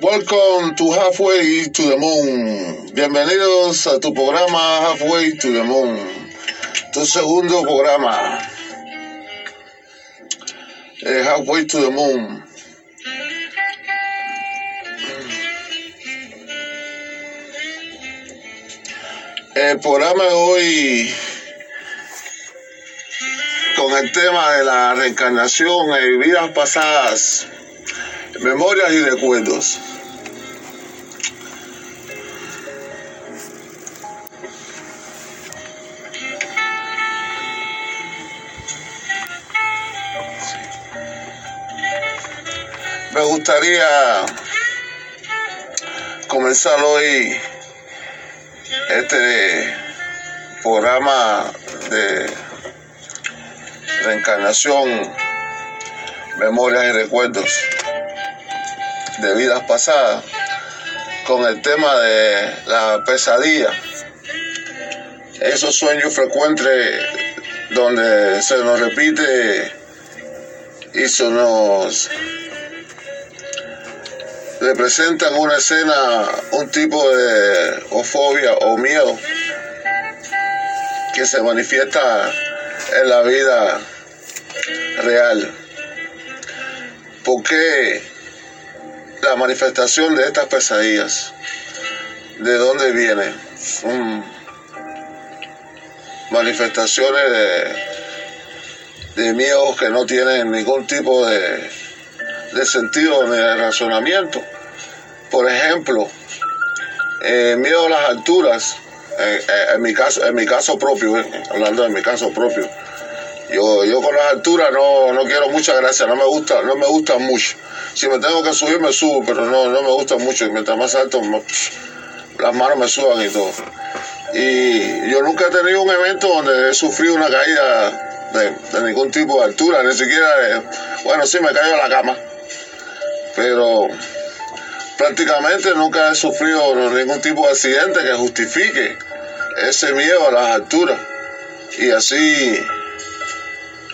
Welcome to Halfway to the Moon. Bienvenidos a tu programa Halfway to the Moon. Tu segundo programa. Eh, Halfway to the Moon. El programa de hoy con el tema de la reencarnación en vidas pasadas, memorias y recuerdos. Me gustaría comenzar hoy este programa de reencarnación, memorias y recuerdos de vidas pasadas con el tema de la pesadilla, esos sueños frecuentes donde se nos repite y se nos representan una escena, un tipo de fobia o miedo que se manifiesta en la vida real. ¿Por qué la manifestación de estas pesadillas? ¿De dónde vienen? Son manifestaciones de, de miedos que no tienen ningún tipo de, de sentido ni de razonamiento. Por ejemplo, eh, miedo a las alturas, eh, eh, en, mi caso, en mi caso propio, hablando de mi caso propio, yo, yo con las alturas no, no quiero mucha gracia, no me gusta, no me gusta mucho. Si me tengo que subir me subo, pero no, no me gusta mucho. Mientras más alto, las manos me suban y todo. Y yo nunca he tenido un evento donde he sufrido una caída de, ningún tipo de altura, ni siquiera, de, bueno, sí me caigo a la cama, pero prácticamente nunca he sufrido ningún tipo de accidente que justifique ese miedo a las alturas. Y así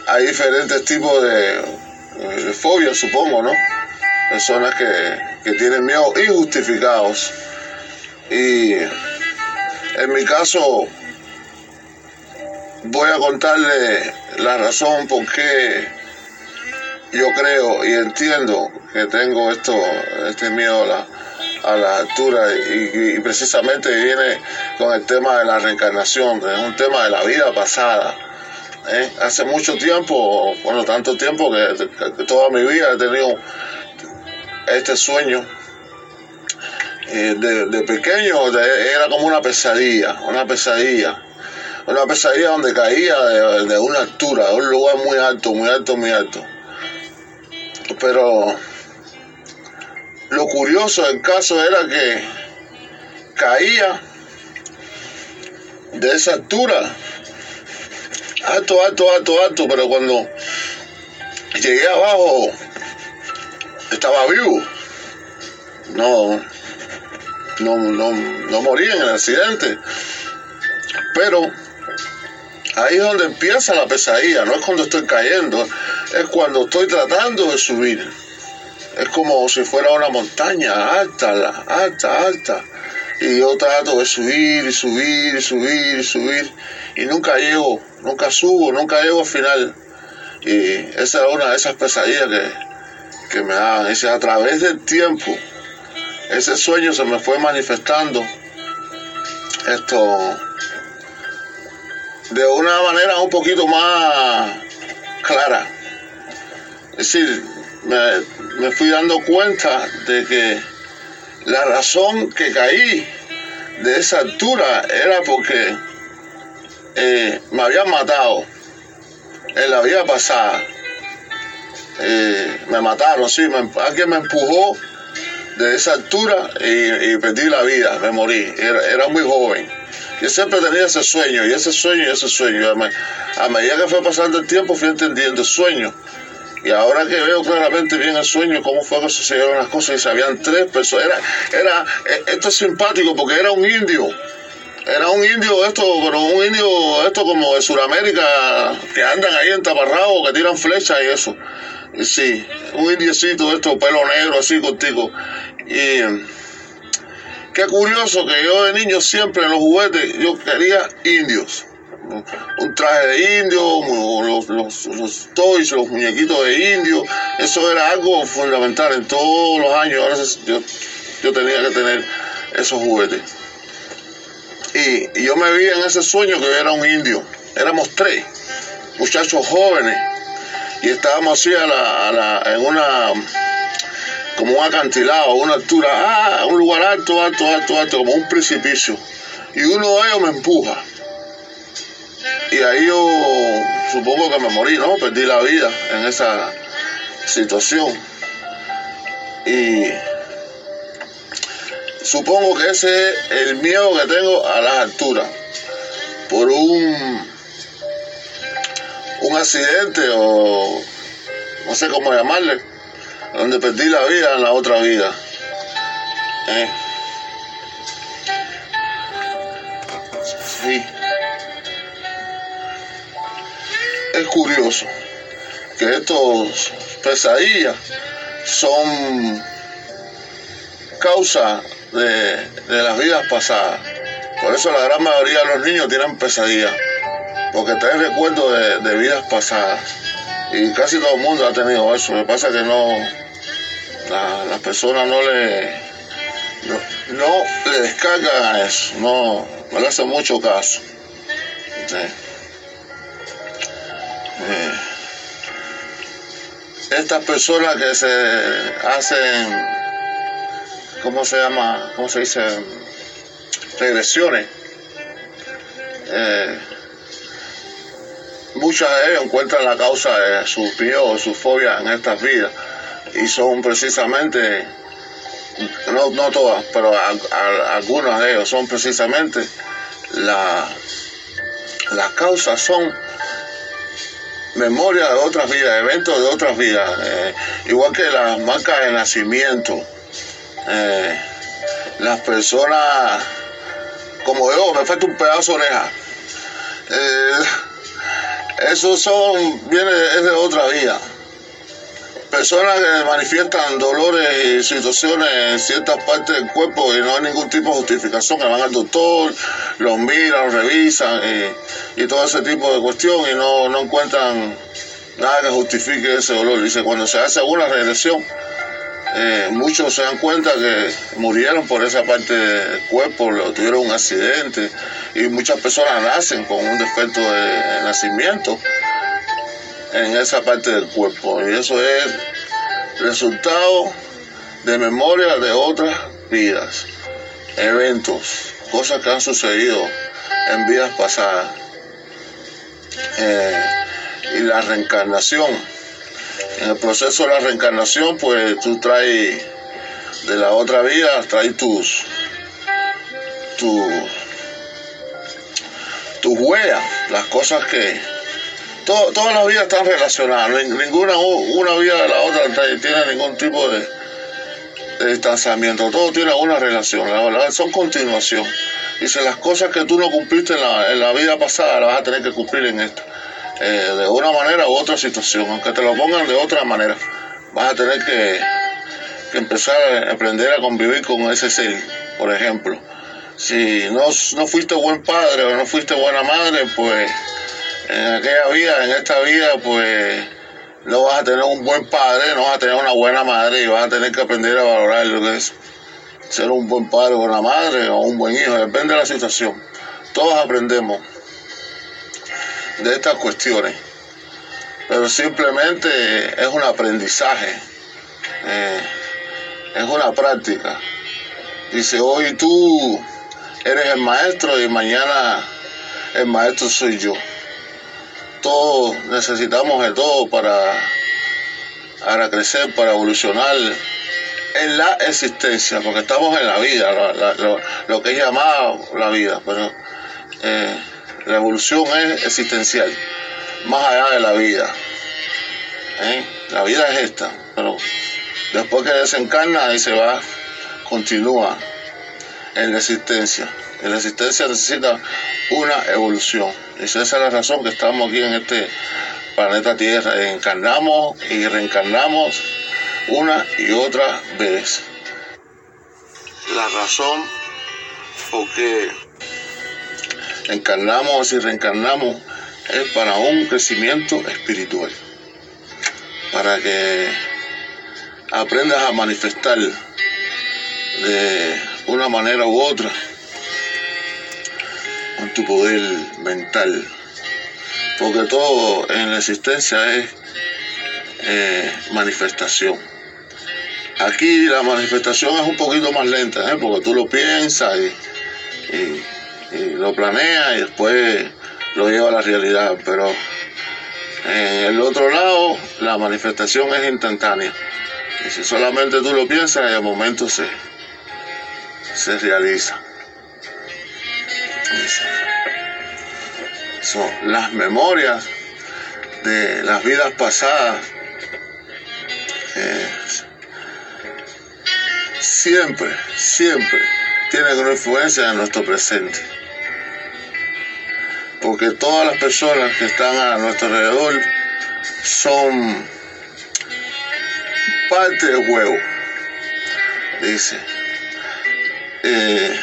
hay diferentes tipos de, fobias, supongo, ¿no? Personas que, que tienen miedo injustificados. Y en mi caso voy a contarle la razón por qué yo creo y entiendo que tengo esto, este miedo a la, a la altura y, precisamente viene con el tema de la reencarnación, es un tema de la vida pasada. ¿Eh? Hace mucho tiempo, bueno, tanto tiempo que, toda mi vida he tenido este sueño. Eh, de, pequeño era como una pesadilla, una pesadilla. Una pesadilla donde caía de, de una altura, de un lugar muy alto, muy alto, muy alto pero lo curioso del caso era que caía de esa altura, alto, alto, alto, alto, pero cuando llegué abajo estaba vivo. No, no, no, no morí en el accidente. Pero ahí es donde empieza la pesadilla, no es cuando estoy cayendo, es cuando estoy tratando de subir. Es como si fuera una montaña alta, alta, alta. Y yo trato de subir y subir y subir y subir. Y nunca llego, nunca subo, nunca llego al final. Y esa es una de esas pesadillas que, que me dan. Dice, a través del tiempo, ese sueño se me fue manifestando. Esto de una manera un poquito más clara. Es decir, me, me, fui dando cuenta de que la razón que caí de esa altura era porque eh, me habían matado en la vida pasada. Eh, me mataron, sí, me, alguien me empujó de esa altura y, perdí la vida, me morí. Era, era muy joven. Yo siempre tenía ese sueño, y ese sueño, y ese sueño. A medida que fue pasando el tiempo, fui entendiendo el sueño. Y ahora que veo claramente bien el sueño, cómo fue que sucedieron las cosas, y se habían tres personas. Era, era, esto es simpático porque era un indio. Era un indio esto, pero un indio esto como de Sudamérica, que andan ahí en taparrabo, que tiran flechas y eso. Y sí, un indiecito esto, pelo negro así contigo. Y qué curioso que yo de niño siempre en los juguetes yo quería indios. Un traje de indio, los, los, los toys, los muñequitos de indio. Eso era algo fundamental en todos los años. Ahora yo, yo tenía que tener esos juguetes. Y, yo me vi en ese sueño que yo era un indio. Éramos tres muchachos jóvenes y estábamos así a la, en una como un acantilado, una altura, ah, un lugar alto, alto, alto, alto, como un precipicio. Y uno de ellos me empuja. Y ahí yo supongo que me morí, ¿no? Perdí la vida en esa situación. Y supongo que ese es el miedo que tengo a las alturas. Por un, un accidente o no sé cómo llamarle, donde perdí la vida en la otra vida. ¿Eh? Sí. Es curioso que estos pesadillas son causa de, las vidas pasadas. Por eso la gran mayoría de los niños tienen pesadillas, porque traen recuerdos de, vidas pasadas. Y casi todo el mundo ha tenido eso. Lo que pasa es que no, la, las personas no le, no, le descargan a eso, no, le hacen mucho caso. Eh, estas personas que se hacen ¿cómo se llama? ¿Cómo se dice? Regresiones. Eh, muchas de ellas encuentran la causa de su miedo o su fobia en estas vidas y son precisamente, no, no todas, pero algunas de ellos son precisamente la, las causas son memoria de otras vidas, eventos de otras vidas, eh, igual que las marcas de nacimiento eh, las personas, como yo, me falta un pedazo de oreja. Eh, esos son, viene, es de otra vida. Personas que manifiestan dolores y situaciones en ciertas partes del cuerpo y no hay ningún tipo de justificación, que van al doctor, los miran, los revisan y, todo ese tipo de cuestión y no, no encuentran nada que justifique ese dolor. Dice, cuando se hace una regresión, eh, muchos se dan cuenta que murieron por esa parte del cuerpo, tuvieron un accidente y muchas personas nacen con un defecto de nacimiento en esa parte del cuerpo. Y eso es resultado de memoria de otras vidas, eventos, cosas que han sucedido en vidas pasadas. Eh, y la reencarnación en el proceso de la reencarnación, pues tú traes de la otra vida, traes tus, tus, tus huellas, las cosas que... todas las vidas están relacionadas, ninguna una vida de la otra tiene ningún tipo de, distanciamiento, todo tiene una relación, la verdad son continuación. Dice, las cosas que tú no cumpliste en la, en la vida pasada las vas a tener que cumplir en esta. Eh, de una manera u otra situación, aunque te lo pongan de otra manera, vas a tener que, empezar a aprender a convivir con ese ser, por ejemplo. Si no, no fuiste buen padre o no fuiste buena madre, pues en aquella vida, en esta vida, pues no vas a tener un buen padre, no vas a tener una buena madre y vas a tener que aprender a valorar lo que es ser un buen padre o una madre o un buen hijo, depende de la situación. Todos aprendemos de estas cuestiones, pero simplemente es un aprendizaje, eh, es una práctica. Dice, hoy tú eres el maestro y mañana el maestro soy yo. Todos necesitamos de todo para, para crecer, para evolucionar en la existencia, porque estamos en la vida, lo, que es llamado la vida, pero eh, la evolución es existencial, más allá de la vida. ¿eh? La vida es esta, pero después que desencarna y se va, continúa en la existencia. En la existencia necesita una evolución. Y esa es la razón que estamos aquí en este planeta Tierra. Encarnamos y reencarnamos una y otra vez. la razón porque encarnamos y reencarnamos es para un crecimiento espiritual, para que aprendas a manifestar de una manera u otra con tu poder mental, porque todo en la existencia es eh, manifestación. Aquí la manifestación es un poquito más lenta, ¿eh? porque tú lo piensas y, lo planeas y después lo lleva a la realidad, pero en el otro lado la manifestación es instantánea. Y si solamente tú lo piensas, en el momento se, se realiza. Son las memorias de las vidas pasadas. Siempre, siempre tienen una influencia en nuestro presente. Porque todas las personas que están a nuestro alrededor son parte del huevo. Dice. Eh,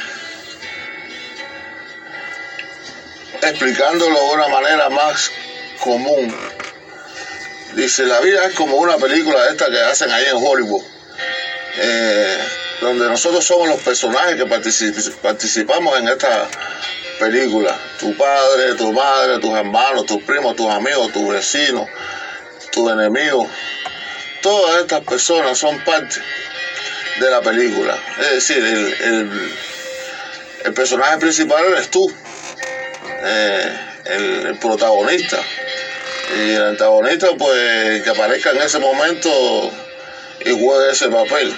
explicándolo de una manera más común. Dice, la vida es como una película de esta que hacen ahí en Hollywood. Eh, donde nosotros somos los personajes que participamos en esta película. Tu padre, tu madre, tus hermanos, tus primos, tus amigos, tus vecinos, tus enemigos. Todas estas personas son parte de la película. Es decir, el, el, personaje principal eres tú, eh, el, protagonista. Y el antagonista, pues, que aparezca en ese momento y juegue ese papel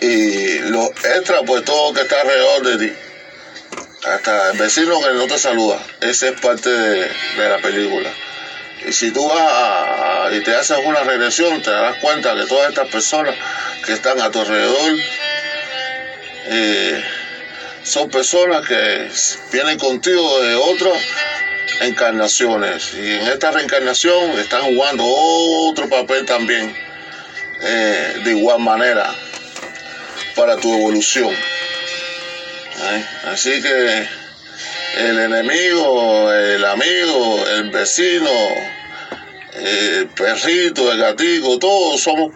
y los extras, pues todo que está alrededor de ti. Hasta el vecino que no te saluda. Esa es parte de, la película. Y si tú vas y te haces una regresión, te darás cuenta que todas estas personas que están a tu alrededor eh, son personas que vienen contigo de otras encarnaciones. Y en esta reencarnación están jugando otro papel también, eh, de igual manera para tu evolución. Así que el enemigo, el amigo, el vecino, el perrito, el gatito, todos somos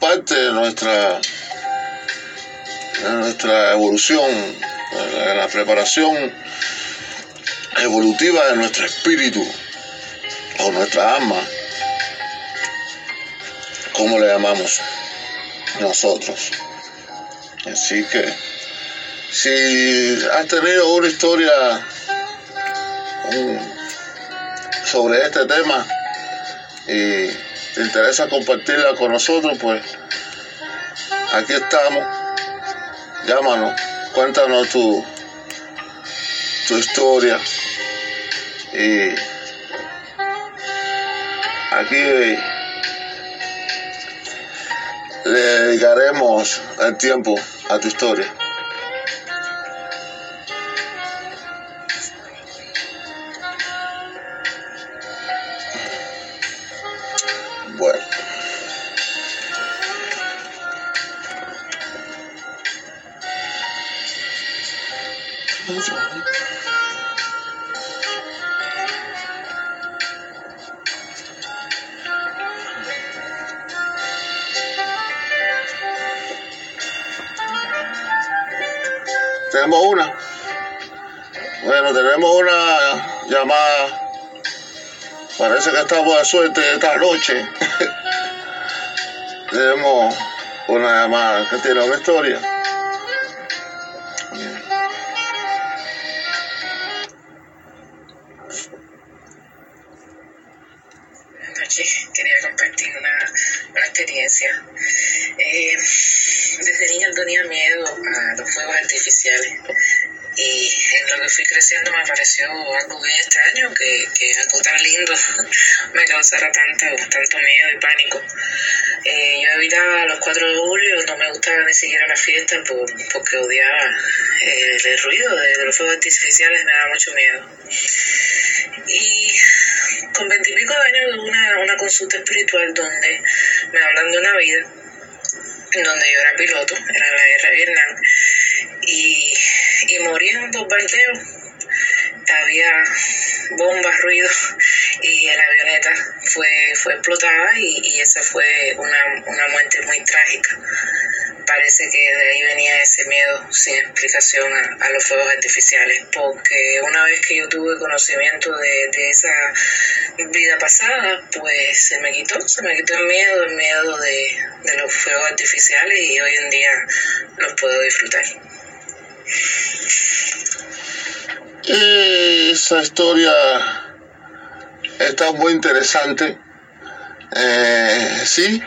parte de nuestra, de nuestra evolución, de la preparación evolutiva de nuestro espíritu o nuestra alma, como le llamamos nosotros. Así que si has tenido una historia sobre este tema y te interesa compartirla con nosotros, pues aquí estamos. Llámanos, cuéntanos tu, tu historia y aquí le dedicaremos el tiempo a tu historia. Estamos de suerte esta noche. tenemos una llamada que tiene una historia. Causara tanto, miedo y pánico. Eh, yo evitaba los 4 de julio, no me gustaba ni siquiera la fiesta porque odiaba eh, el ruido de, los fuegos artificiales, me daba mucho miedo. Y con veintipico de años una, una consulta espiritual donde me hablan de una vida donde yo era piloto, era la guerra de Vietnam, y, y morí en un bombardeo. Había bombas, ruido, la avioneta fue, fue explotada y, y esa fue una, una muerte muy trágica parece que de ahí venía ese miedo sin explicación a, los fuegos artificiales, porque una vez que yo tuve conocimiento de, esa vida pasada, pues se me quitó, se me quitó el miedo, el miedo de, de los fuegos artificiales y hoy en día los puedo disfrutar. Esa historia está muy interesante. Eh, sí,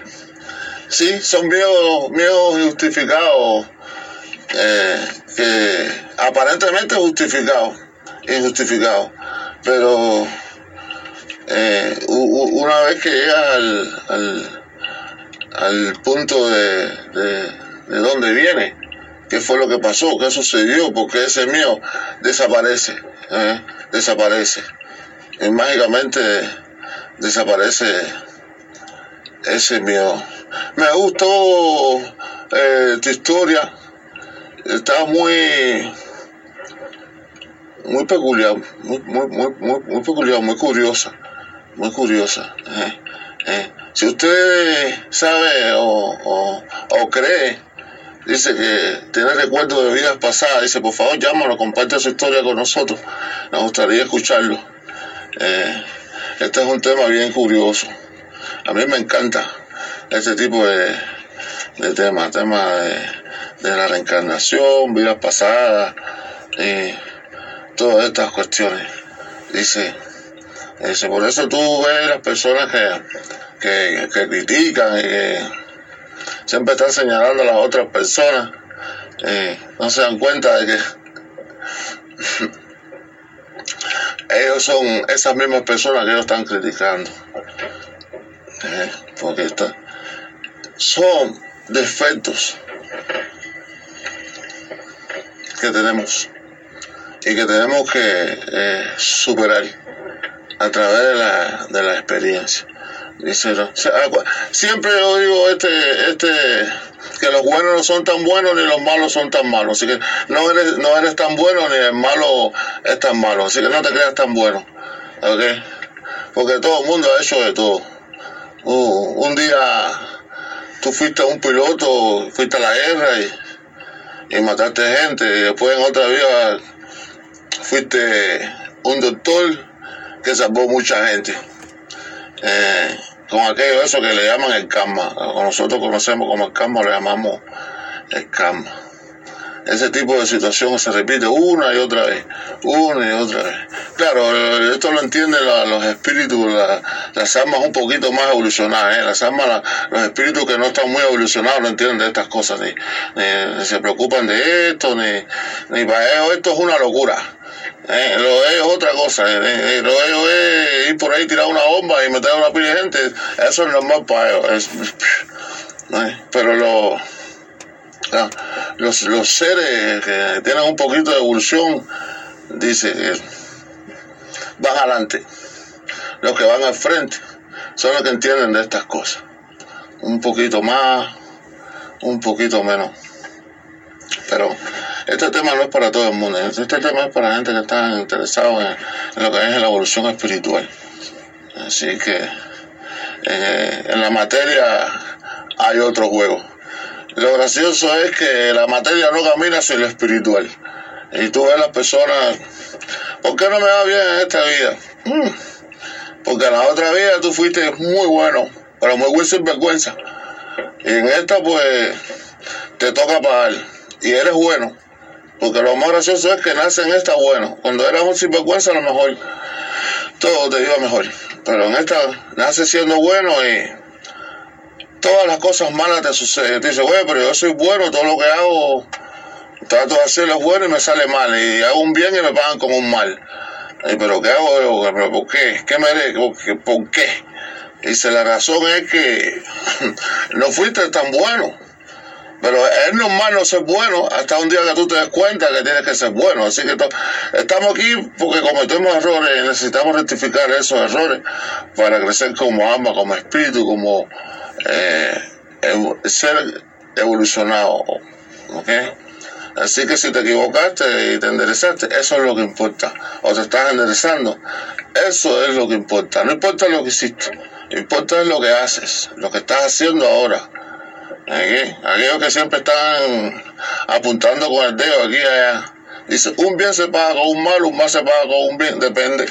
sí, son miedos, miedos injustificados, eh, aparentemente justificados, injustificados, pero eh, una vez que llegas al, al, punto de, de, dónde viene, qué fue lo que pasó, qué sucedió, porque ese miedo desaparece, desaparece, y mágicamente desaparece ese miedo me gustó eh, tu historia. Está muy muy peculiar, muy, muy, muy, peculiar, muy curiosa, muy curiosa. Eh, eh. Si usted sabe o, o, cree, dice que tiene recuerdos de vidas pasadas, dice por favor llámanos, comparte su historia con nosotros, nos gustaría escucharlo. Este es un tema bien curioso, a mí me encanta ese tipo de, de temas, temas de, la reencarnación, vidas pasadas y todas estas cuestiones. Dice, dice, por eso tú ves las personas que, que, critican y que siempre están señalando a las otras personas, no se dan cuenta de que ellos son esas mismas personas que ellos están criticando. porque está, son defectos que tenemos y que tenemos que eh, superar a través de la, de la experiencia. Siempre yo digo este, este, que los buenos no son tan buenos ni los malos son tan malos. Así que no eres, no eres tan bueno ni el malo es tan malo. Así que no te creas tan bueno. Porque todo el mundo ha hecho de todo. Uh, un día tú fuiste un piloto, fuiste a la guerra y, mataste gente, y después en otra vida fuiste un doctor que salvó mucha gente. Eh, con aquello eso que le llaman el karma, nosotros conocemos como el karma, le llamamos el karma ese tipo de situación se repite una y otra vez, una y otra vez. Claro, esto lo entienden los espíritus, las almas un poquito más evolucionadas, ¿eh? las almas, los espíritus que no están muy evolucionados no entienden de estas cosas, ni, se preocupan de esto, ni, ni para ellos esto es una locura. ¿Eh? Lo es otra cosa, ¿eh? lo es ir por ahí tirar una bomba y meter a una pila de gente, eso es normal para ellos. pero lo los, los seres que tienen un poquito de evolución, dice, van adelante. Los que van al frente son los que entienden de estas cosas. Un poquito más, un poquito menos. Pero este tema no es para todo el mundo. Este tema es para gente que está interesado en, lo que es la evolución espiritual. Así que eh, en la materia hay otro juego. Lo gracioso es que la materia no camina sin lo espiritual. Y tú ves las personas, ¿por qué no me va bien en esta vida? Mm. Porque en la otra vida tú fuiste muy bueno, pero muy buen sinvergüenza. Y en esta pues te toca pagar. Y eres bueno. Porque lo más gracioso es que nace en esta bueno. Cuando eras un sinvergüenza a lo mejor todo te iba mejor. Pero en esta nace siendo bueno y todas las cosas malas te suceden. Te dice, güey, pero yo soy bueno, todo lo que hago, trato de hacerlo bueno y me sale mal. Y hago un bien y me pagan como un mal. pero ¿qué hago yo? ¿Pero por qué? ¿Qué me ¿Por qué? Dice, la razón es que no fuiste tan bueno. Pero es normal no ser bueno hasta un día que tú te des cuenta que tienes que ser bueno. Así que estamos aquí porque cometemos errores y necesitamos rectificar esos errores para crecer como alma, como espíritu, como eh, ser evolucionado. ¿Ok? Así que si te equivocaste y te enderezaste, eso es lo que importa. O te estás enderezando, eso es lo que importa. No importa lo que hiciste, importa lo que haces, lo que estás haciendo ahora. Aquí, aquellos que siempre están apuntando con el dedo aquí allá. Dice, un bien se paga con un mal, un mal se paga con un bien, depende.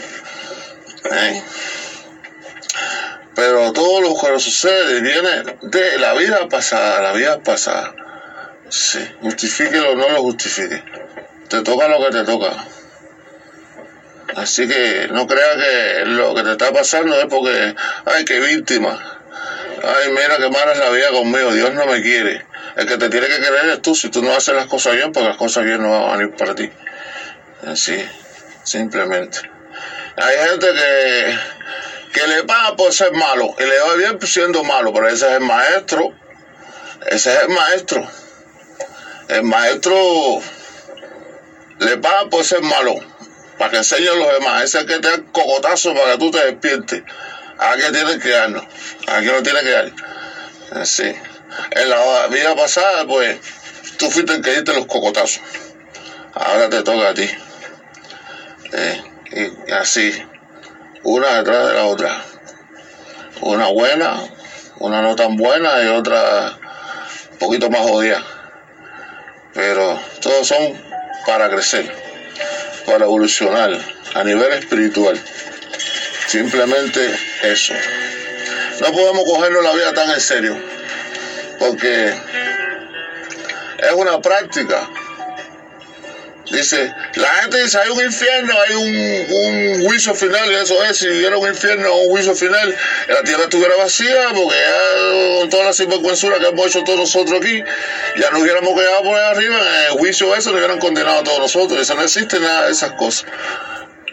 Pero todo lo que sucede viene de la vida pasada, la vida pasada. Sí, justifíquelo o no lo justifique. Te toca lo que te toca. Así que no creas que lo que te está pasando es porque, ay, qué víctima. Ay, mira qué mala es la vida conmigo, Dios no me quiere. El que te tiene que querer es tú. Si tú no haces las cosas bien, pues las cosas bien no van a venir para ti. Así, simplemente. Hay gente que, que le paga por ser malo y le va bien siendo malo, pero ese es el maestro. Ese es el maestro. El maestro le paga por ser malo, para que enseñe a los demás. Ese es el que te da cocotazo para que tú te despiertes. ¿A qué tienes que darnos? ¿A qué no tienes que dar? Así. En la vida pasada, pues, tú fuiste el que diste los cocotazos. Ahora te toca a ti. Eh, y así, una detrás de la otra. Una buena, una no tan buena y otra un poquito más jodida pero todos son para crecer, para evolucionar a nivel espiritual. Simplemente eso. No podemos cogernos la vida tan en serio, porque es una práctica Dice, la gente dice, hay un infierno, hay un, juicio final, y eso es, si hubiera un infierno o un juicio final, la tierra estuviera vacía, porque ya con toda la sinvergüenzura que hemos hecho todos nosotros aquí, ya nos hubiéramos quedado por ahí arriba, en el juicio eso nos hubieran condenado a todos nosotros. Eso no existe nada de esas cosas.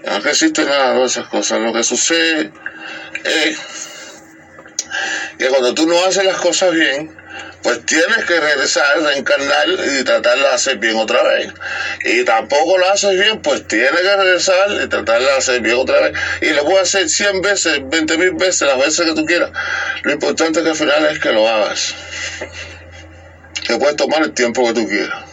No existe nada de esas cosas. Lo que sucede es que cuando tú no haces las cosas bien, pues tienes que regresar, reencarnar y tratar de hacer bien otra vez. Y tampoco lo haces bien, pues tienes que regresar y tratar de hacer bien otra vez. Y lo puedes hacer 100 veces, 20 mil veces, las veces que tú quieras. Lo importante es que al final es que lo hagas. Que puedes tomar el tiempo que tú quieras.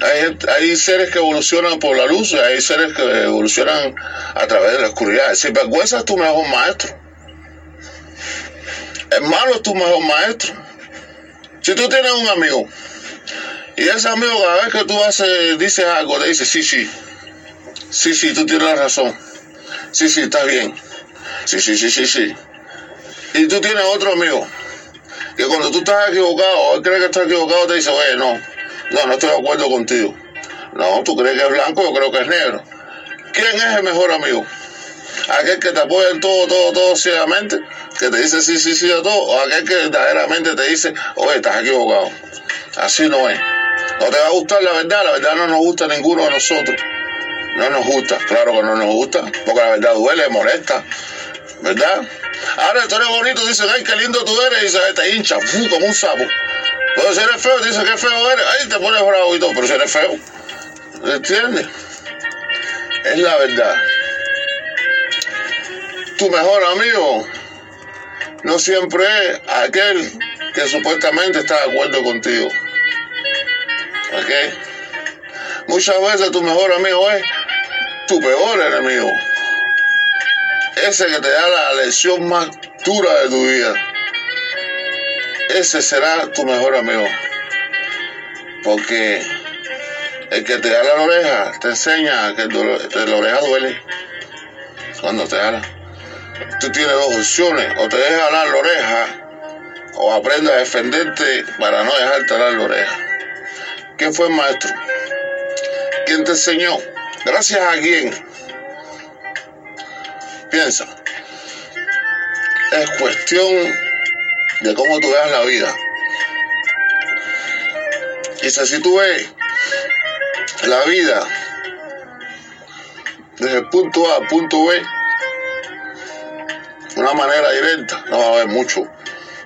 Hay, hay seres que evolucionan por la luz hay seres que evolucionan a través de la oscuridad. Si vergüenza es tu mejor maestro. El malo es tu mejor maestro. Si tú tienes un amigo y ese amigo cada vez que tú haces, dices algo, te dice, sí, sí, sí, sí, tú tienes razón, sí, sí, está bien, sí, sí, sí, sí, sí. Y tú tienes otro amigo que cuando tú estás equivocado él cree que estás equivocado, te dice, oye, no, no, no estoy de acuerdo contigo. No, tú crees que es blanco, yo creo que es negro. ¿Quién es el mejor amigo? aquel que te apoya en todo, todo, todo ciegamente, que te dice sí, sí, sí a todo, o aquel que verdaderamente te dice, oye, estás equivocado. Así no es. No te va a gustar la verdad, la verdad no nos gusta a ninguno de nosotros. No nos gusta, claro que no nos gusta, porque la verdad duele, molesta, ¿verdad? Ahora tú eres bonito, dicen, ay, qué lindo tú eres, y dice, te hincha, como un sapo. Pero si eres feo, dice, qué feo eres, ay, te pones bravo y todo, pero si eres feo. ¿Entiendes? Es la verdad tu mejor amigo no siempre es aquel que supuestamente está de acuerdo contigo. ¿Ok? Muchas veces tu mejor amigo es tu peor enemigo. Ese que te da la lección más dura de tu vida. Ese será tu mejor amigo. Porque el que te da la oreja te enseña que la oreja duele cuando te da tú tienes dos opciones, o te dejas la oreja, o aprendes a defenderte para no dejarte dar la oreja. ¿Quién fue el maestro? ¿Quién te enseñó? Gracias a quién. Piensa. Es cuestión de cómo tú veas la vida. Y si tú ves la vida desde punto A al punto B, una manera directa, no va a haber mucho.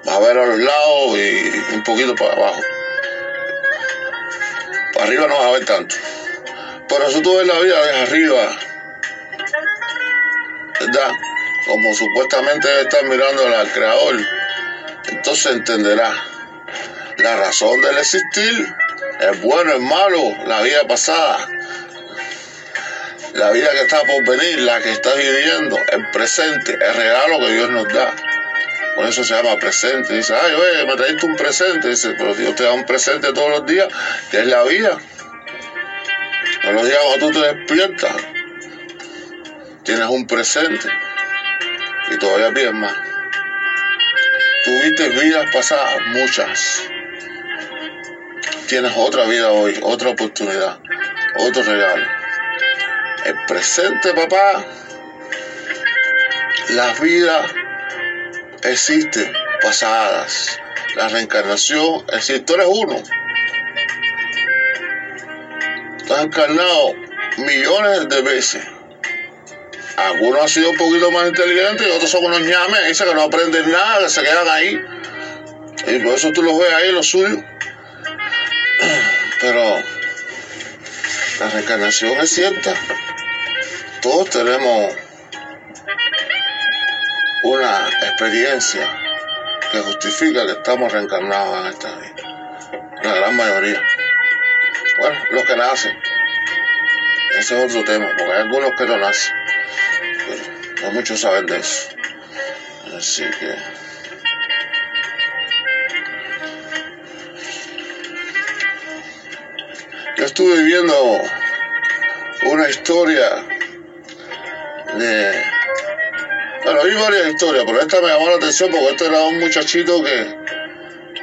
Va a haber a los lados y un poquito para abajo. Para arriba no va a haber tanto. Pero si tú ves la vida desde arriba, ¿verdad? Como supuestamente estar mirando al creador, entonces entenderás la razón del existir, el bueno, el malo, la vida pasada, la vida que está por venir, la que estás viviendo, el presente, el regalo que Dios nos da. Por eso se llama presente. Dice, ay, oye, me trajiste un presente. Dice, pero Dios te da un presente todos los días, que es la vida. Todos los días cuando tú te despiertas, tienes un presente. Y todavía pides más. Tuviste vidas pasadas, muchas. Tienes otra vida hoy, otra oportunidad, otro regalo. El presente, papá, las vidas existen pasadas. La reencarnación existe. Tú eres uno. Has encarnado millones de veces. Algunos han sido un poquito más inteligentes y otros son unos ñames, dicen que no aprenden nada, que se quedan ahí. Y por eso tú los ves ahí, los suyos. Pero la reencarnación es cierta. Todos tenemos una experiencia que justifica que estamos reencarnados en esta vida. La gran mayoría. Bueno, los que nacen. Ese es otro tema, porque hay algunos que no nacen. Muchos saben de eso. Así que... Yo estuve viendo una historia de bueno, hay varias historias, pero esta me llamó la atención porque este era un muchachito que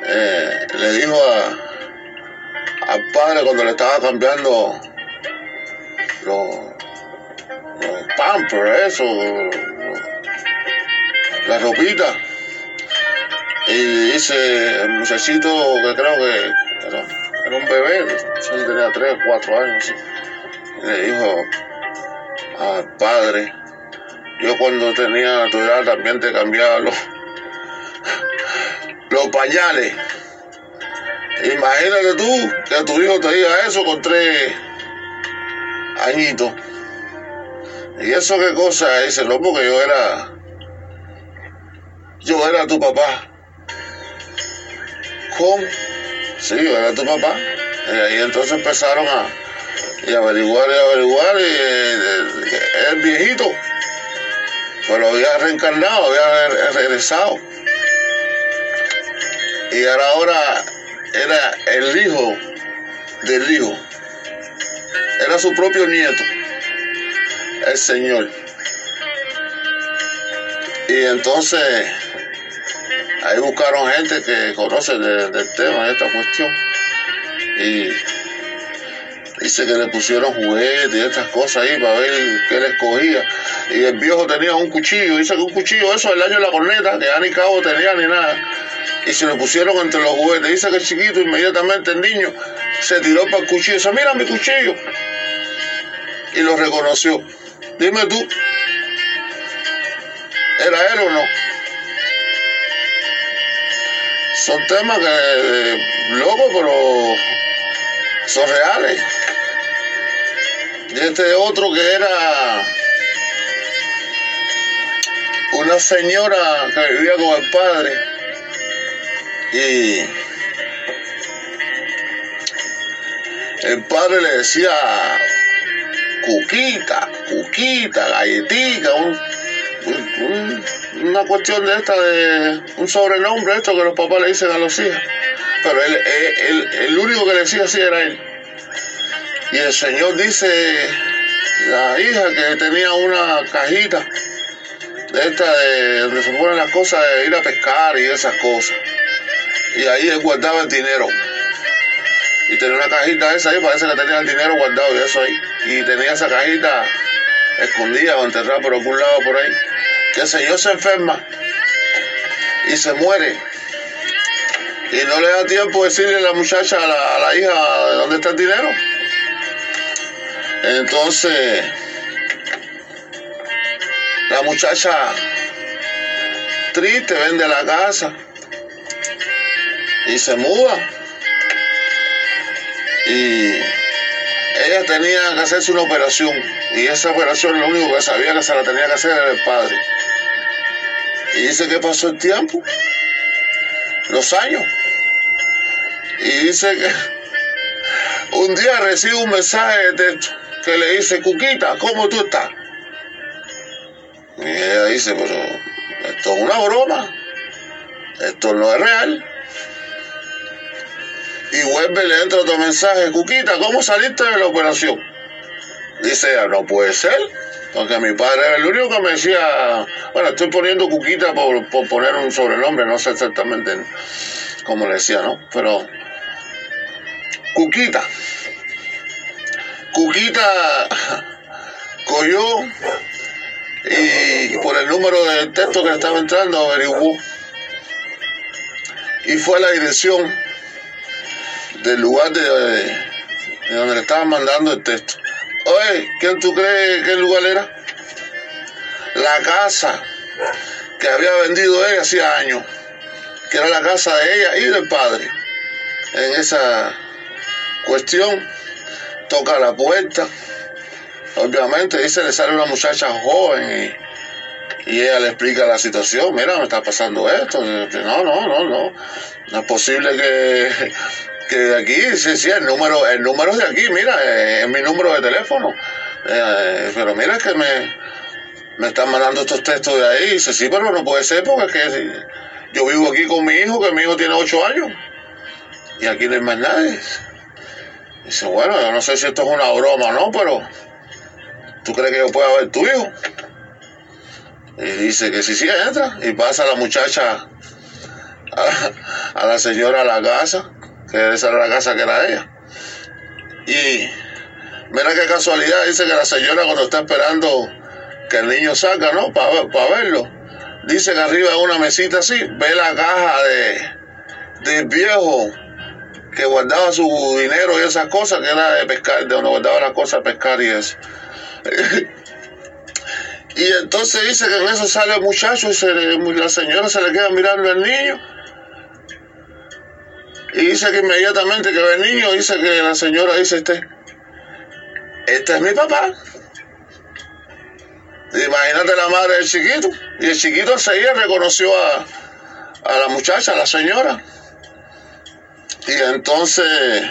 eh, le dijo a, al padre cuando le estaba cambiando los pampers, eso, la ropita. Y dice el muchachito que creo que era, un bebé, tenía 3, 4 años, le dijo al padre, yo cuando tenía tu edad también te cambiaba los, los pañales. Imagínate tú que tu hijo te diga eso con tres añitos. ¿Y eso qué cosa? Dice, no, porque yo era. Yo era tu papá. ¿Cómo? Sí, yo era tu papá. Y ahí entonces empezaron a y averiguar y averiguar y, y, el viejito pero había reencarnado, había regresado. Y ahora era el hijo del hijo. Era su propio nieto, el Señor. Y entonces ahí buscaron gente que conoce del tema, de esta cuestión. Y dice que le pusieron juguetes y estas cosas ahí para ver qué le escogía. Y el viejo tenía un cuchillo, dice que un cuchillo, eso el año de la corneta, que ya ni cabo tenía ni nada. Y se lo pusieron entre los juguetes. Dice que el chiquito, inmediatamente el niño, se tiró para el cuchillo dice, mira mi cuchillo. Y lo reconoció. Dime tú, ¿era él o no? Son temas que, locos, pero son reales. Y este otro que era una señora que vivía con el padre y el padre le decía cuquita, cuquita, galletita, una cuestión de esta de un sobrenombre esto que los papás le dicen a los hijos. Pero él, el único que le decía así era él. Y el Señor dice, la hija que tenía una cajita de esta de donde se ponen las cosas de ir a pescar y esas cosas. Y ahí guardaba el dinero. Y tenía una cajita esa ahí, parece que tenía el dinero guardado y eso ahí. Y tenía esa cajita escondida o enterrada por algún lado por ahí. Que el Señor se enferma y se muere. Y no le da tiempo decirle a la muchacha, a la, a la hija, dónde está el dinero. Entonces, la muchacha triste vende la casa y se muda. Y ella tenía que hacerse una operación y esa operación lo único que sabía que se la tenía que hacer era el padre. Y dice que pasó el tiempo, los años, Y dice que un día recibe un mensaje que le dice, Cuquita, ¿cómo tú estás? Y ella dice, pero esto es una broma, esto no es real. Y vuelve y le entra otro mensaje, Cuquita, ¿cómo saliste de la operación? Dice ella, no puede ser, porque mi padre era el único que me decía, bueno, estoy poniendo Cuquita por, por poner un sobrenombre, no sé exactamente cómo le decía, ¿no? Pero, Cuquita, Cuquita cogió y por el número de texto que estaba entrando averiguó y fue a la dirección del lugar de, de donde le estaban mandando el texto. Oye, ¿quién tú crees que el lugar era? La casa que había vendido ella hacía años, que era la casa de ella y del padre. En esa cuestión, toca la puerta, obviamente dice, le sale una muchacha joven y, ella le explica la situación, mira, me está pasando esto, no, no, no, no, no es posible que, que de aquí, sí, sí, el número, el número es de aquí, mira, eh, es mi número de teléfono, eh, pero mira que me, me están mandando estos textos de ahí, dice, sí, pero no puede ser porque es que yo vivo aquí con mi hijo, que mi hijo tiene ocho años, y aquí no hay más nadie. Dice, bueno, yo no sé si esto es una broma o no, pero ¿tú crees que yo pueda ver tu hijo? Y dice que sí, sí, entra. Y pasa la muchacha a la señora a la casa, que esa era la casa que era ella. Y mira qué casualidad, dice que la señora cuando está esperando que el niño salga, ¿no? Para pa verlo, dice que arriba de una mesita así, ve la caja de del viejo que guardaba su dinero y esas cosas, que era de pescar, de donde guardaba las cosas, pescar y eso. y entonces dice que en eso sale el muchacho y se la señora se le queda mirando al niño. Y dice que inmediatamente que ve el niño, dice que la señora dice, este, este es mi papá. Imagínate la madre del chiquito. Y el chiquito enseguida reconoció a, a la muchacha, a la señora. Y entonces,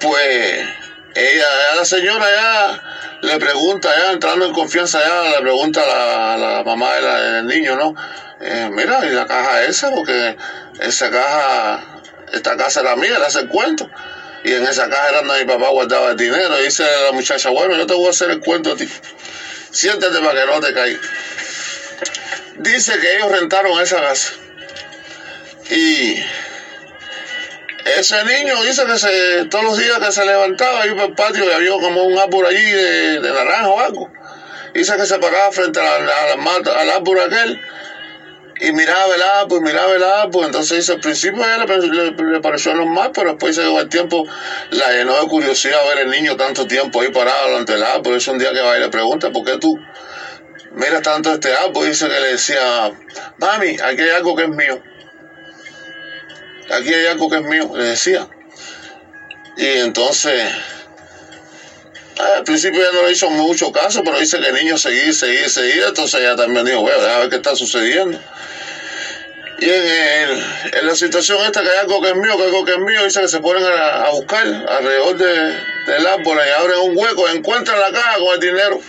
pues, ella, la señora ya le pregunta, ya entrando en confianza, ya le pregunta a la, la mamá del niño, ¿no? Eh, mira, ¿y la caja esa? Porque esa caja, esta casa era mía, le hace el cuento. Y en esa caja era donde mi papá guardaba el dinero. Dice la muchacha, bueno, yo te voy a hacer el cuento a ti. Siéntate para que no te caiga. Dice que ellos rentaron esa casa. Y ese niño dice que se, todos los días que se levantaba iba al patio y había como un árbol allí de, de naranja o algo. Dice que se paraba frente a la, a al árbol aquel y miraba el árbol, miraba el árbol. Entonces dice, al principio a le, le, le, pareció normal, pero después se el tiempo la llenó de curiosidad ver el niño tanto tiempo ahí parado delante del árbol. Es un día que va y le pregunta, ¿por qué tú miras tanto este árbol? Dice que le decía, mami, aquí hay algo que es mío aquí hay algo que es mío, le decía. Y entonces, al principio ya no le hizo mucho caso, pero dice que el niño seguía, seguía, seguía, entonces ella también dijo, bueno, a ver qué está sucediendo. Y en, el, en, la situación esta, que hay algo que es mío, que hay algo que es mío, dice que se ponen a, buscar alrededor de, del árbol y abren un hueco, encuentran la caja con el dinero.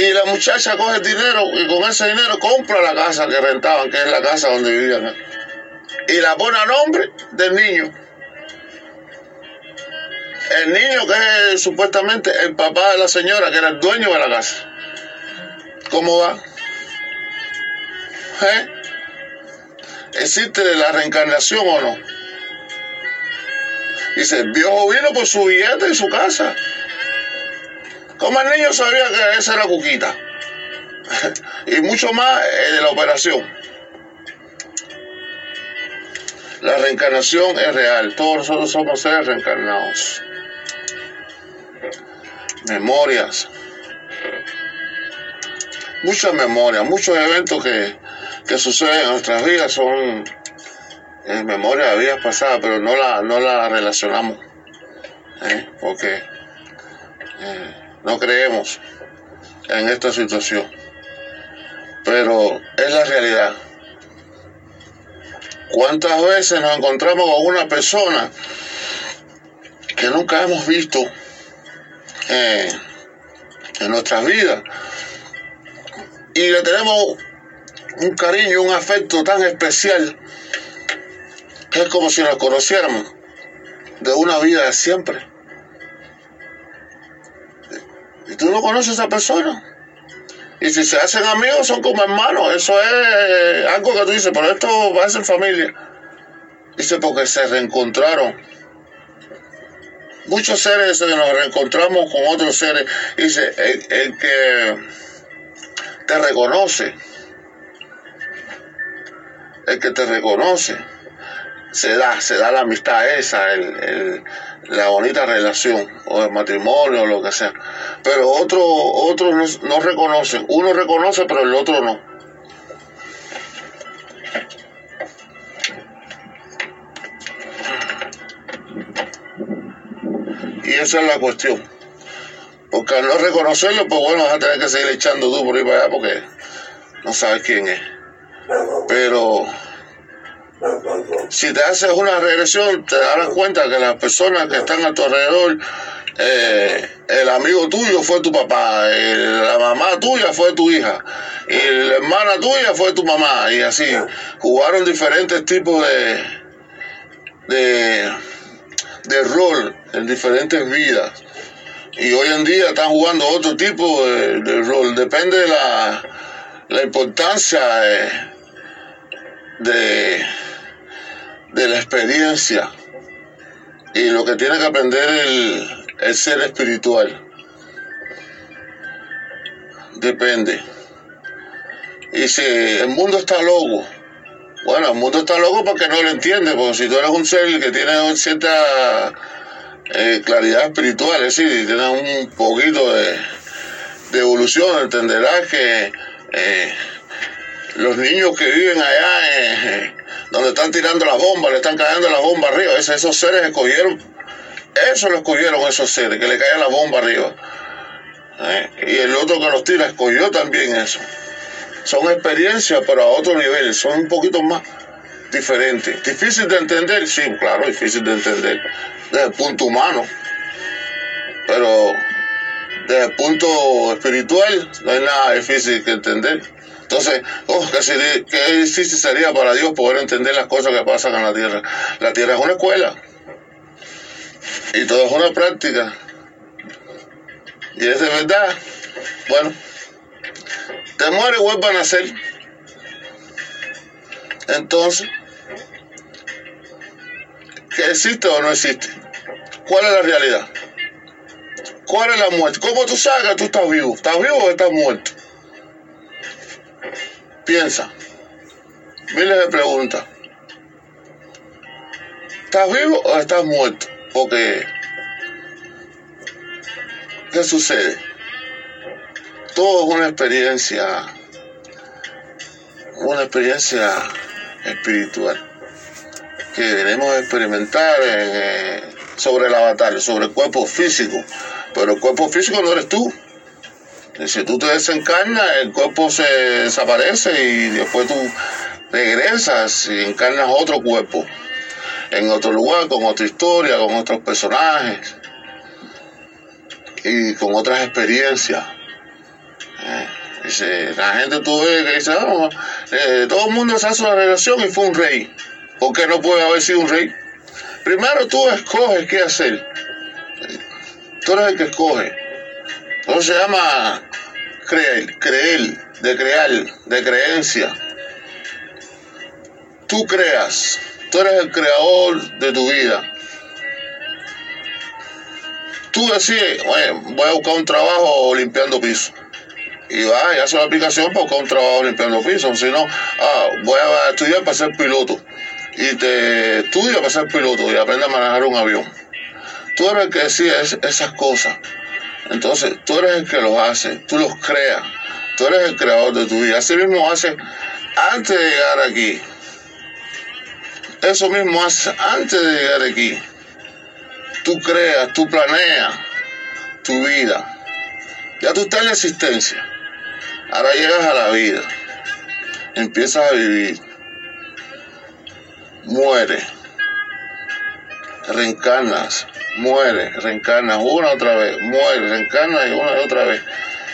Y la muchacha coge dinero y con ese dinero compra la casa que rentaban, que es la casa donde vivían. Y la pone a nombre del niño. El niño que es supuestamente el papá de la señora, que era el dueño de la casa. ¿Cómo va? ¿Eh? ¿Existe la reencarnación o no? Dice, el viejo vino por su billete y su casa. Como el niño sabía que esa era Cuquita. y mucho más eh, de la operación. La reencarnación es real. Todos nosotros somos seres reencarnados. Memorias. Muchas memorias, muchos eventos que, que suceden en nuestras vidas son eh, memorias de vidas pasadas, pero no la, no la relacionamos. ¿eh? Porque eh, no creemos en esta situación. pero es la realidad. ¿Cuántas veces nos encontramos con una persona que nunca hemos visto en nuestras vidas y le tenemos un cariño, un afecto tan especial que es como si nos conociéramos de una vida de siempre. Y tú no conoces a esa persona. Y si se hacen amigos son como hermanos. Eso es algo que tú dices, pero esto ser familia. Dice porque se reencontraron. Muchos seres nos reencontramos con otros seres. Dice, el, que te reconoce, el que te reconoce, se da, se da la amistad esa, el, la bonita relación, o el matrimonio, o lo que sea. Pero otros otro no, no reconocen. Uno reconoce, pero el otro no. Y esa es la cuestión. Porque al no reconocerlo, pues bueno, vas a tener que seguir echando tú por ahí para allá porque no sabes quién es. Pero si te haces una regresión, te darás cuenta que las personas que están a tu alrededor, eh, el amigo tuyo fue tu papá, la mamá tuya fue tu hija, y la hermana tuya fue tu mamá, y así jugaron diferentes tipos de, de, de rol en diferentes vidas. Y hoy en día están jugando otro tipo de, rol, depende de la, la importancia de de la experiencia y lo que tiene que aprender el, ser espiritual. Depende. Y si el mundo está loco, bueno, el mundo está loco porque no lo entiende, porque si tú eres un ser que tiene cierta eh, claridad espiritual, es decir, tienes un poquito de, evolución, entenderás que eh, los niños que viven allá eh, donde están tirando las bombas, le están cayendo las bombas arriba. esos seres escogieron, eso lo escogieron esos seres, que le caiga la bomba arriba. ¿Eh? Y el otro que los tira escogió también eso. Son experiencias, pero a otro nivel, son un poquito más diferentes. Difícil de entender, sí, claro, difícil de entender desde el punto humano. Pero desde el punto espiritual no hay nada difícil que entender. Entonces, oh, qué, difícil sería para Dios poder entender las cosas que pasan en la tierra. La tierra es una escuela y todo es una práctica. Y es de verdad. Bueno, te muere y vuelve a nacer. Entonces, ¿qué existe o no existe? ¿Cuál es la realidad? ¿Cuál es la muerte? ¿Cómo tú sabes que tú estás vivo? ¿Estás vivo o estás muerto? Piensa. Miles de preguntas. ¿Estás vivo o estás muerto? Porque, ¿qué sucede? Todo es una experiencia, una experiencia espiritual que debemos experimentar eh, sobre la batalla, sobre el cuerpo físico. Pero el cuerpo físico no eres tú. Si tú te desencarnas, el cuerpo se desaparece y después tú regresas y encarnas otro cuerpo en otro lugar, con otra historia, con otros personajes y con otras experiencias. Eh, la gente tú ves que dice, eh, todo el mundo se hace una relación y fue un rey. ¿Por qué no puede haber sido un rey? Primero tú escoges qué hacer. Tú eres el que escoge. Eso se llama creer, creer, de crear, de creencia. Tú creas, tú eres el creador de tu vida. Tú decides, voy a buscar un trabajo limpiando piso. Y va y hace la aplicación para buscar un trabajo limpiando piso. Si no, ah, voy a estudiar para ser piloto. Y te estudia para ser piloto y aprende a manejar un avión. Tú eres el que decide esas cosas. Entonces, tú eres el que los hace, tú los creas, tú eres el creador de tu vida. Así mismo hace antes de llegar aquí. Eso mismo hace antes de llegar aquí. Tú creas, tú planeas tu vida. Ya tú estás en la existencia. Ahora llegas a la vida. empiezas a vivir, muere, reencarnas, muere, reencarnas una otra vez, muere, reencarnas y una y otra vez.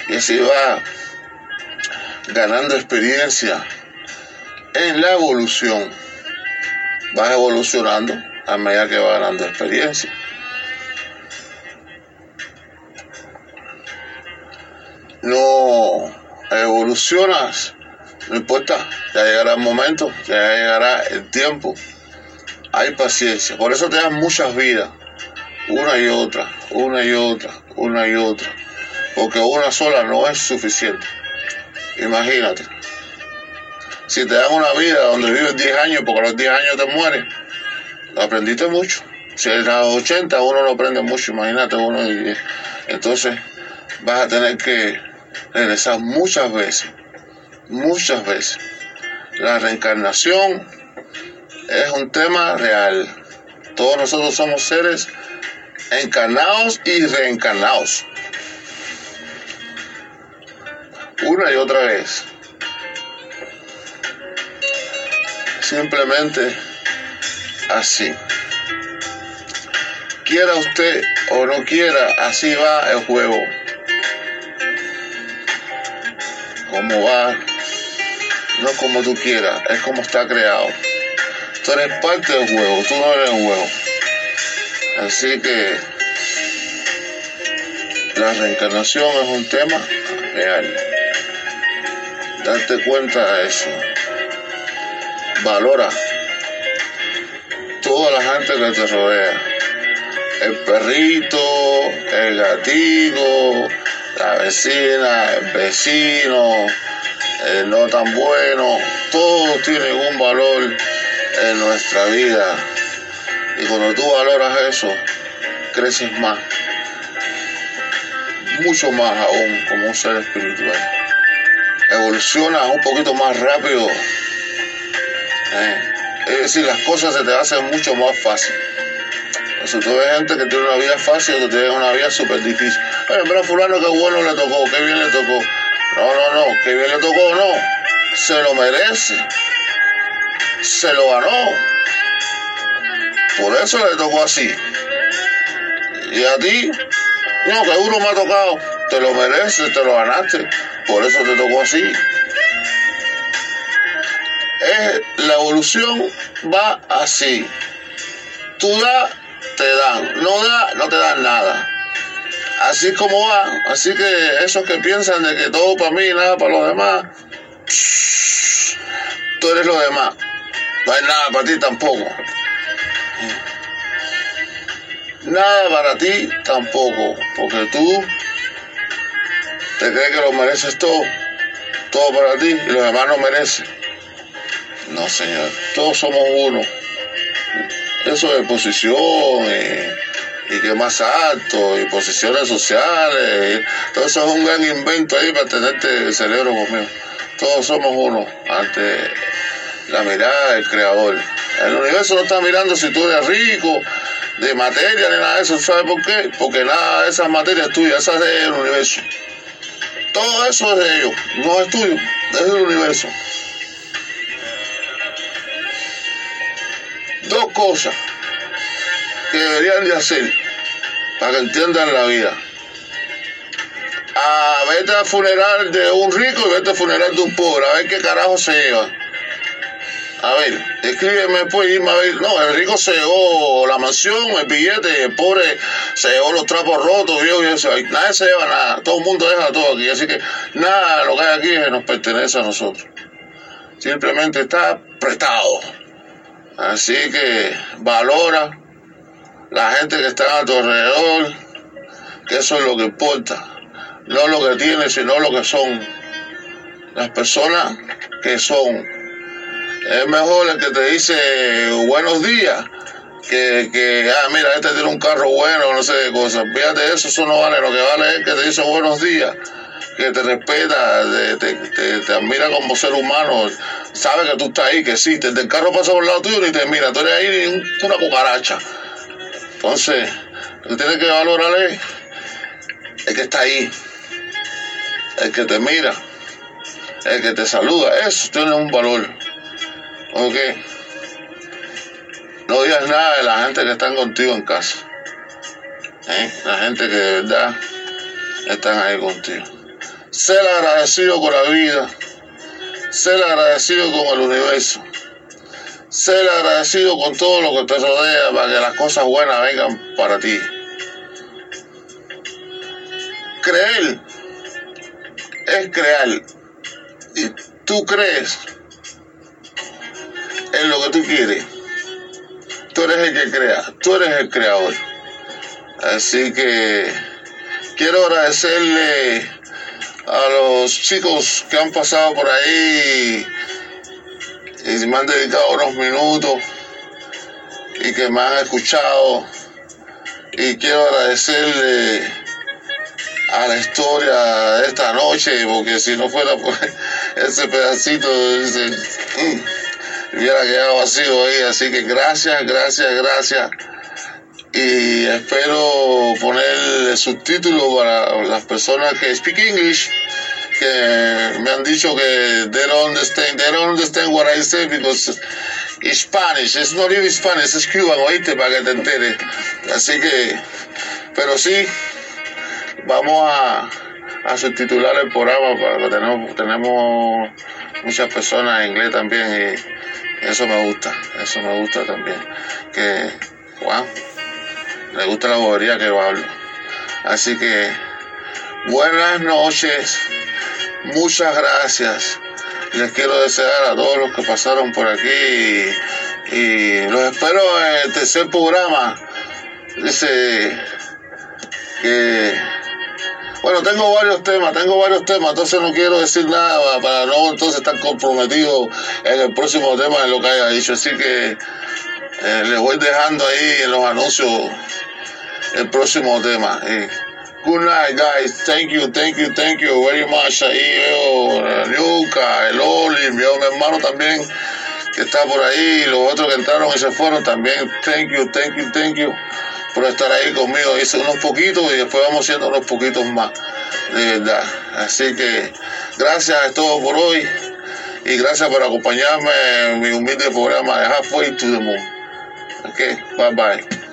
Y así va ganando experiencia en la evolución. Vas evolucionando a medida que vas ganando experiencia. No evolucionas, no importa, ya llegará el momento, ya llegará el tiempo. Hay paciencia, por eso te dan muchas vidas, una y otra, una y otra, una y otra, porque una sola no es suficiente. Imagínate. Si te dan una vida donde vives 10 años, porque a los 10 años te mueres, aprendiste mucho. Si a los 80 uno no aprende mucho, imagínate uno 10. Entonces vas a tener que regresar muchas veces, muchas veces. La reencarnación es un tema real. Todos nosotros somos seres encarnados y reencarnados una y otra vez. Simplemente así. Quiera usted o no quiera, así va el juego. Como va, no como tú quieras, es como está creado. Tú eres parte del juego, tú no eres un juego. Así que la reencarnación es un tema real. Date cuenta de eso. Valora toda la gente que te rodea. El perrito, el gatito, la vecina, el vecino, el no tan bueno. Todos tienen un valor en nuestra vida. Y cuando tú valoras eso, creces más. Mucho más aún como un ser espiritual evoluciona un poquito más rápido. Eh, es decir, las cosas se te hacen mucho más fácil. Si tú ves gente que tiene una vida fácil, que tiene una vida súper difícil. Oye, pero fulano qué bueno le tocó, qué bien le tocó. No, no, no, qué bien le tocó, no. Se lo merece. Se lo ganó. Por eso le tocó así. Y a ti, no, que uno me ha tocado. Te lo mereces, te lo ganaste. Por eso te tocó así. Es, la evolución va así. Tú da, te dan. No da, no te dan nada. Así como va. Así que esos que piensan de que todo para mí, nada para los demás, tú eres lo demás. No hay nada para ti tampoco. Nada para ti tampoco, porque tú te crees que lo mereces todo, todo para ti y los demás no merecen. No, Señor, todos somos uno. Eso de posición y, y que más alto y posiciones sociales, todo eso es un gran invento ahí para tenerte el cerebro conmigo. Todos somos uno ante la mirada del Creador. El universo no está mirando si tú eres rico, de materia ni nada de eso. ¿Sabes por qué? Porque nada de esas materias tuyas, esas es del universo. Todo eso es de ellos, no es tuyo, es del universo. Dos cosas que deberían de hacer para que entiendan la vida. A vete al funeral de un rico y vete al funeral de un pobre, a ver qué carajo se lleva. A ver, escríbeme pues irme a ver. No, el rico se llevó la mansión, el billete, el pobre se llevó los trapos rotos, viejo, y eso. Nadie se lleva nada, todo el mundo deja todo aquí. Así que nada lo que hay aquí nos pertenece a nosotros. Simplemente está prestado. Así que valora la gente que está a tu alrededor, que eso es lo que importa. No lo que tienes, sino lo que son. Las personas que son es mejor el que te dice buenos días que, que, ah, mira, este tiene un carro bueno, no sé qué cosa. Fíjate, eso, eso no vale. Lo que vale es que te dice buenos días, que te respeta, te, te, admira como ser humano, sabe que tú estás ahí, que existe. El carro pasa por el lado tuyo y te mira, tú eres ahí una cucaracha. Entonces, que tienes que valorar el que está ahí, el que te mira, el que te saluda, eso tiene un valor. ¿Ok? No digas nada de la gente que están contigo en casa. ¿Eh? La gente que de verdad están ahí contigo. Ser agradecido con la vida. Ser agradecido con el universo. Ser agradecido con todo lo que te rodea para que las cosas buenas vengan para ti. Creer es crear. Y tú crees en lo que tú quieres. Tú eres el que crea, tú eres el creador. Así que quiero agradecerle a los chicos que han pasado por ahí y me han dedicado unos minutos y que me han escuchado. Y quiero agradecerle a la historia de esta noche, porque si no fuera por ese pedacito, mm, hubiera quedado vacío ahí. Así que gracias, gracias, gracias. Y espero poner subtítulos para las personas que speak English que me han dicho que they don't understand, they don't understand what I say because Spanish, it's not even Spanish, es Cuban, oíste, para que te enteres. Así que, pero sí, vamos a, a subtitular el programa porque tenemos, tenemos muchas personas en inglés también y eso me gusta, eso me gusta también. Que, Juan, le gusta la bobería que yo hablo. Así que, buenas noches. Muchas gracias. Les quiero desear a todos los que pasaron por aquí y, los espero en el tercer programa. Dice que bueno, tengo varios temas, tengo varios temas, entonces no quiero decir nada para no entonces estar comprometido en el próximo tema de lo que haya dicho. Así que eh, les voy dejando ahí en los anuncios el próximo tema. Good night, guys. Thank you, thank you, thank you very much. Ahí veo Luca, el Oli, veo mi hermano también que está por ahí, los otros que entraron y se fueron también. Thank you, thank you, thank you por estar ahí conmigo. Hice unos poquitos y después vamos haciendo unos poquitos más, de verdad. Así que gracias a todos por hoy y gracias por acompañarme en mi humilde programa de Halfway to the Moon. Ok, bye bye.